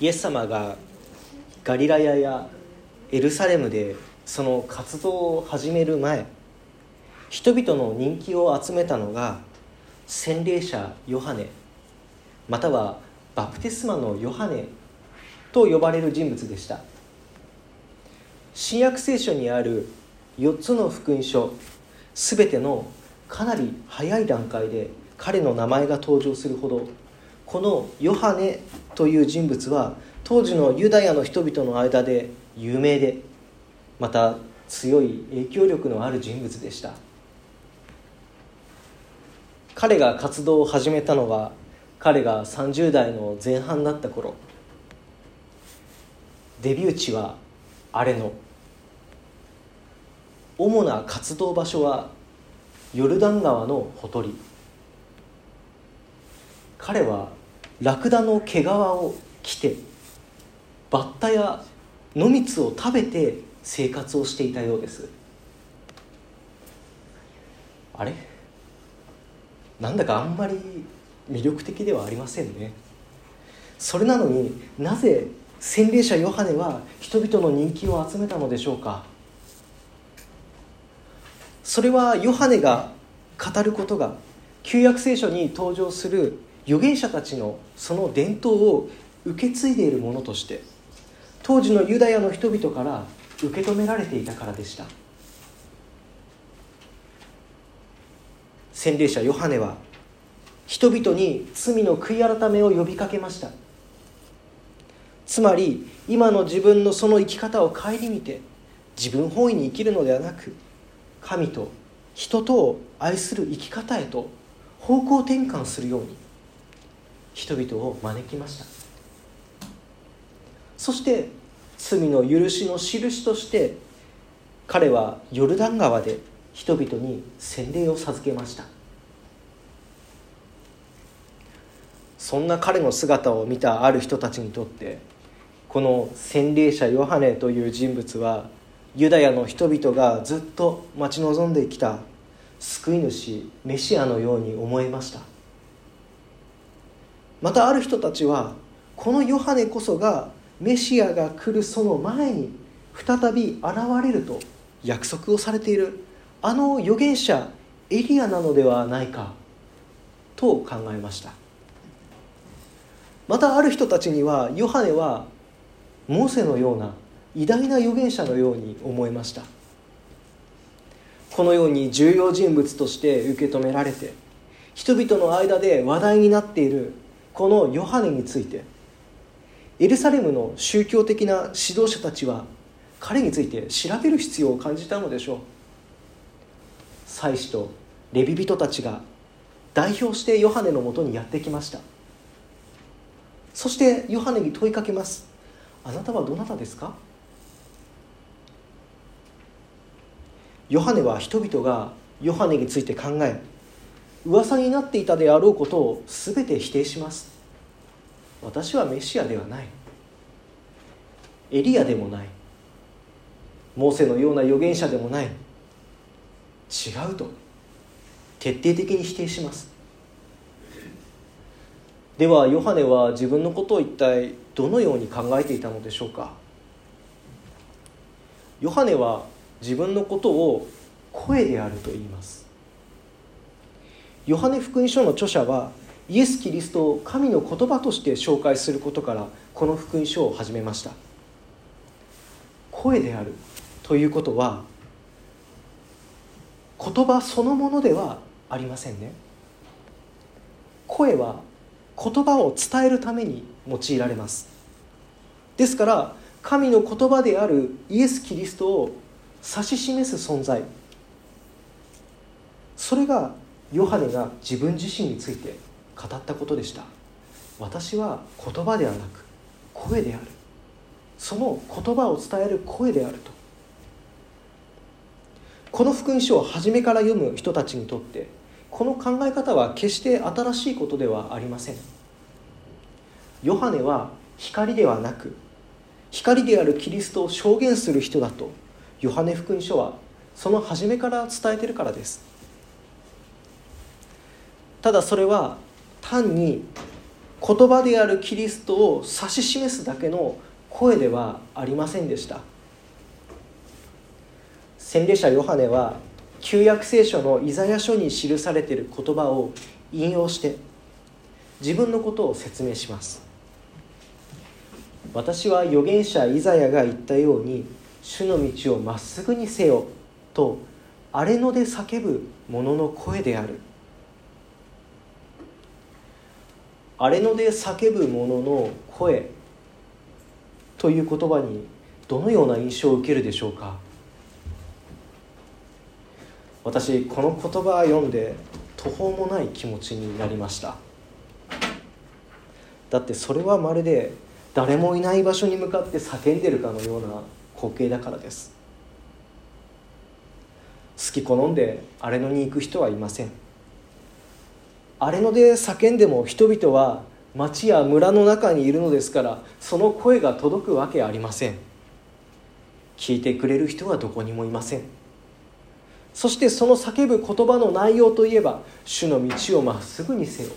イエス様がガリラヤやエルサレムでその活動を始める前人々の人気を集めたのが洗礼者ヨハネまたはバプテスマのヨハネと呼ばれる人物でした。新約聖書にある4つの福音書すべてのかなり早い段階で彼の名前が登場するほどこのヨハネという人物は当時のユダヤの人々の間で有名でまた強い影響力のある人物でした。彼が活動を始めたのは彼が30代の前半だった頃。デビュー地はアレノ。主な活動場所はヨルダン川のほとり。彼はラクダの毛皮を着てバッタや野蜜を食べて生活をしていたようです。あれ？なんだかあんまり魅力的ではありませんね。それなのになぜ洗礼者ヨハネは人々の人気を集めたのでしょうか？それはヨハネが語ることが旧約聖書に登場する預言者たちのその伝統を受け継いでいるものとして当時のユダヤの人々から受け止められていたからでした。洗礼者ヨハネは人々に罪の悔い改めを呼びかけました。つまり今の自分のその生き方を顧みて自分本位に生きるのではなく神と人とを愛する生き方へと方向転換するように人々を招きました。そして罪の許しの印として彼はヨルダン川で人々に洗礼を授けました。そんな彼の姿を見たある人たちにとってこの洗礼者ヨハネという人物はユダヤの人々がずっと待ち望んできた救い主メシアのように思えました。またある人たちはこのヨハネこそがメシアが来るその前に再び現れると約束をされている。あの預言者エリアなのではないかと考えました。またある人たちにはヨハネはモーセのような偉大な預言者のように思えました。このように重要人物として受け止められて人々の間で話題になっているこのヨハネについてエルサレムの宗教的な指導者たちは彼について調べる必要を感じたのでしょう。祭司とレビ人たちが代表してヨハネのもとにやってきました。そしてヨハネに問いかけます。あなたはどなたですか？ヨハネは人々がヨハネについて考え噂になっていたであろうことを全て否定します。私はメシアではない。エリアでもない。モーセのような預言者でもない。違うと。徹底的に否定します。ではヨハネは自分のことを一体どのように考えていたのでしょうか。ヨハネは自分のことを声であると言います。ヨハネ福音書の著者はイエス・キリストを神の言葉として紹介することからこの福音書を始めました。声であるということは言葉そのものではありませんね。声は言葉を伝えるために用いられます。ですから神の言葉であるイエス・キリストを指し示す存在。それがヨハネが自分自身について語ったことでした。私は言葉ではなく声である。その言葉を伝える声であると。この福音書を初めから読む人たちにとってこの考え方は決して新しいことではありません。ヨハネは光ではなく光であるキリストを証言する人だとヨハネ福音書はその初めから伝えてるからです。ただそれは単に言葉であるキリストを指し示すだけの声ではありませんでした。洗礼者ヨハネは旧約聖書のイザヤ書に記されている言葉を引用して自分のことを説明します。私は預言者イザヤが言ったように主の道をまっすぐにせよと荒れ野で叫ぶ者の声である。荒れ野で叫ぶ者の声という言葉にどのような印象を受けるでしょうか？私この言葉を読んで途方もない気持ちになりました。だってそれはまるで誰もいない場所に向かって叫んでるかのような光景だからです。好き好んで荒れ野に行く人はいません。荒れ野で叫んでも人々は町や村の中にいるのですからその声が届くわけありません。聞いてくれる人はどこにもいません。そしてその叫ぶ言葉の内容といえば主の道をまっすぐにせよ。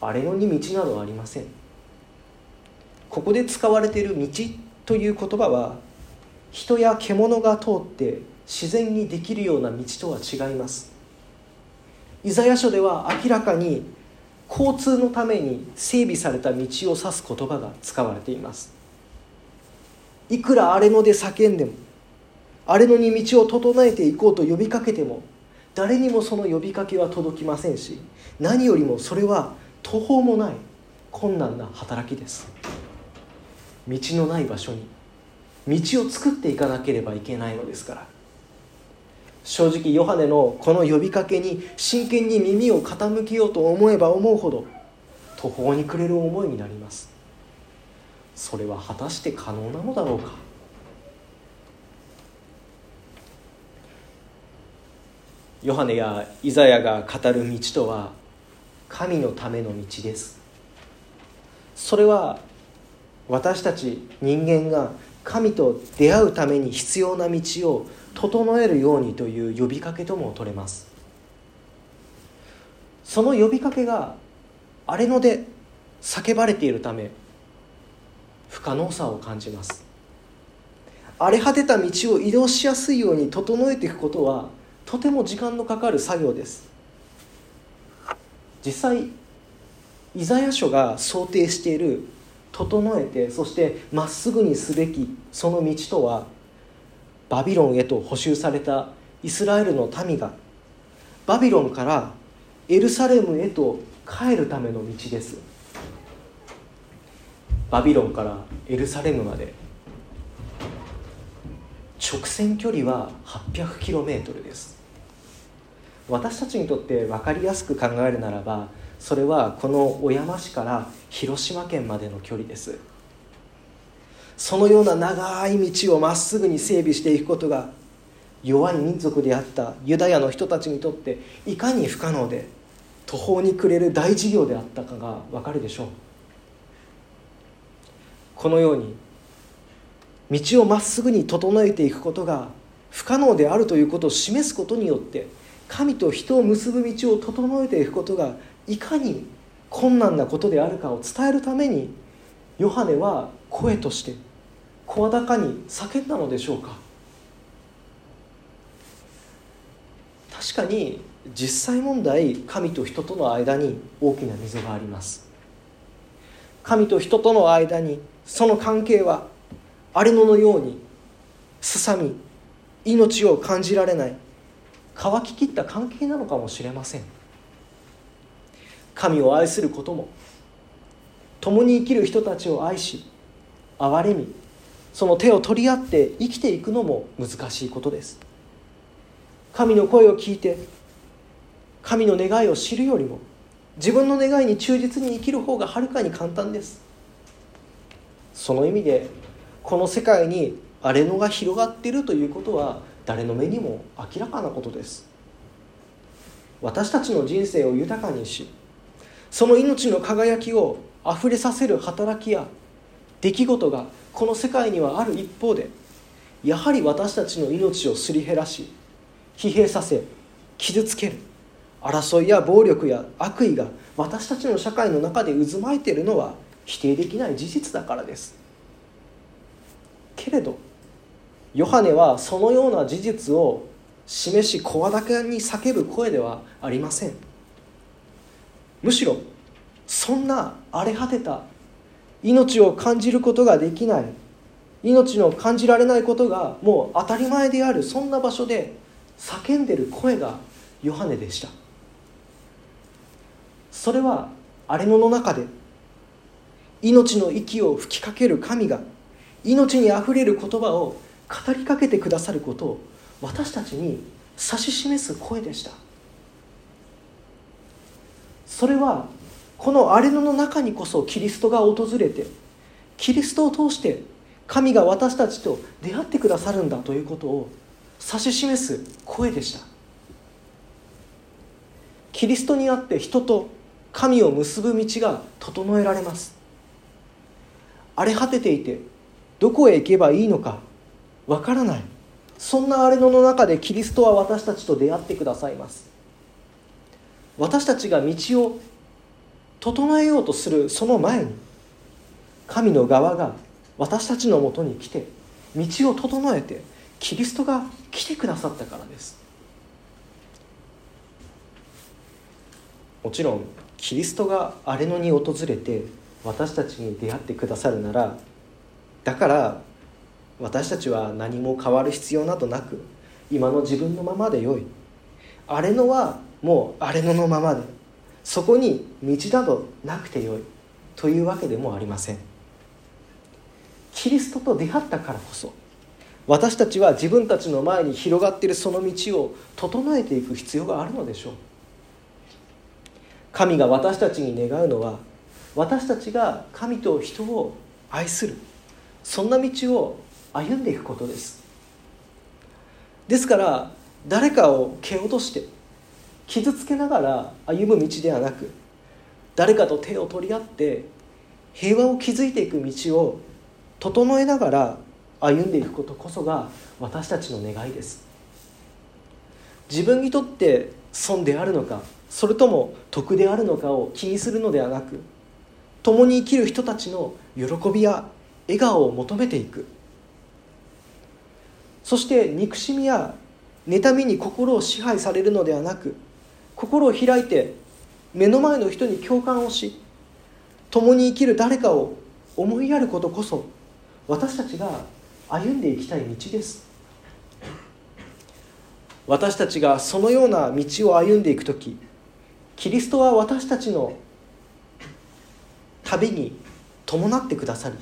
荒れ野に道などありません。ここで使われている道という言葉は人や獣が通って自然にできるような道とは違います。イザヤ書では明らかに交通のために整備された道を指す言葉が使われています。いくら荒れ野で叫んでも荒れ野に道を整えていこうと呼びかけても誰にもその呼びかけは届きませんし何よりもそれは途方もない困難な働きです。道のない場所に道を作っていかなければいけないのですから正直ヨハネのこの呼びかけに真剣に耳を傾けようと思えば思うほど途方に暮れる思いになります。それは果たして可能なのだろうか。ヨハネやイザヤが語る道とは神のための道です。それは私たち人間が神と出会うために必要な道を整えるようにという呼びかけとも取れます。その呼びかけが荒れ野で叫ばれているため不可能さを感じます。荒れ果てた道を移動しやすいように整えていくことはとても時間のかかる作業です。実際イザヤ書が想定している整えてそしてまっすぐにすべきその道とはバビロンへと補修されたイスラエルの民がバビロンからエルサレムへと帰るための道です。バビロンからエルサレムまで。直線距離は 800km です。私たちにとって分かりやすく考えるならばそれはこの小山市から広島県までの距離です。そのような長い道をまっすぐに整備していくことが弱い民族であったユダヤの人たちにとっていかに不可能で途方に暮れる大事業であったかが分かるでしょう。このように道をまっすぐに整えていくことが不可能であるということを示すことによって神と人を結ぶ道を整えていくことがいかに困難なことであるかを伝えるためにヨハネは声として声高に叫んだのでしょうか？確かに実際問題神と人との間に大きな溝があります。神と人との間にその関係は荒れ野のようにすさみ命を感じられない乾ききった関係なのかもしれません。神を愛することも共に生きる人たちを愛し憐れみその手を取り合って生きていくのも難しいことです。神の声を聞いて神の願いを知るよりも自分の願いに忠実に生きる方がはるかに簡単です。その意味でこの世界に荒れ野が広がっているということは誰の目にも明らかなことです。私たちの人生を豊かにしその命の輝きをあふれさせる働きや出来事がこの世界にはある一方でやはり私たちの命をすり減らし疲弊させ傷つける争いや暴力や悪意が私たちの社会の中で渦巻いているのは否定できない事実だからです。けれどヨハネはそのような事実を示し声高に叫ぶ声ではありません。むしろそんな荒れ果てた命を感じることができない。命の感じられないことがもう当たり前であるそんな場所で叫んでる声がヨハネでした。それは荒れ野の中で命の息を吹きかける神が命にあふれる言葉を語りかけてくださることを私たちに指し示す声でした。それはこの荒れ野の中にこそキリストが訪れてキリストを通して神が私たちと出会ってくださるんだということを指し示す声でした。キリストにあって人と神を結ぶ道が整えられます。荒れ果てていてどこへ行けばいいのかわからない。そんな荒れ野の中でキリストは私たちと出会ってくださいます。私たちが道を整えようとするその前に神の側が私たちのもとに来て道を整えてキリストが来てくださったからです。もちろんキリストが荒れ野に訪れて私たちに出会ってくださるならだから私たちは何も変わる必要などなく今の自分のままでよい。荒れ野はもう荒れ野のままで。そこに道などなくてよいというわけでもありません。キリストと出会ったからこそ私たちは自分たちの前に広がっているその道を整えていく必要があるのでしょう。神が私たちに願うのは私たちが神と人を愛するそんな道を歩んでいくことです。ですから誰かを蹴落として傷つけながら歩む道ではなく誰かと手を取り合って平和を築いていく道を整えながら歩んでいくことこそが私たちの願いです。自分にとって損であるのかそれとも得であるのかを気にするのではなく共に生きる人たちの喜びや笑顔を求めていく。そして憎しみや妬みに心を支配されるのではなく心を開いて目の前の人に共感をし共に生きる誰かを思いやることこそ私たちが歩んでいきたい道です。私たちがそのような道を歩んでいく時キリストは私たちの旅に伴ってくださり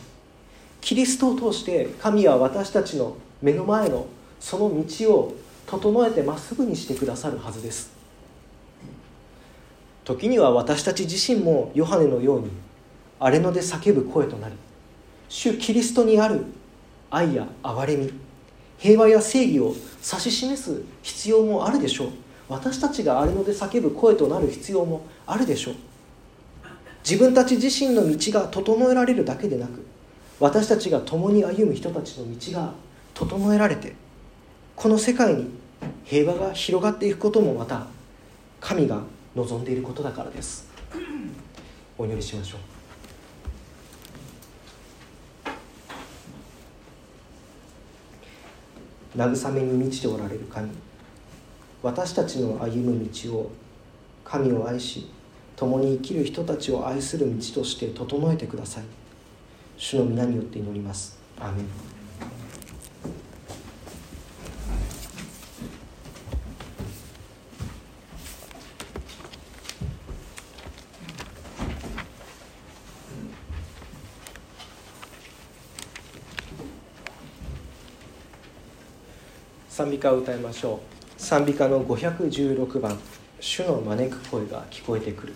キリストを通して神は私たちの目の前のその道を整えてまっすぐにしてくださるはずです。時には私たち自身もヨハネのように荒れ野で叫ぶ声となり主キリストにある愛や憐れみ平和や正義を指し示す必要もあるでしょう。私たちが荒れ野で叫ぶ声となる必要もあるでしょう。自分たち自身の道が整えられるだけでなく私たちが共に歩む人たちの道が整えられてこの世界に平和が広がっていくこともまた神が望んでいることだからです。お祈りしましょう。慰めに満ちておられる神私たちの歩む道を神を愛し共に生きる人たちを愛する道として整えてください。主の皆によって祈ります。アーメン賛美歌を歌いましょう。賛美歌の516番「主の招く声が聞こえてくる」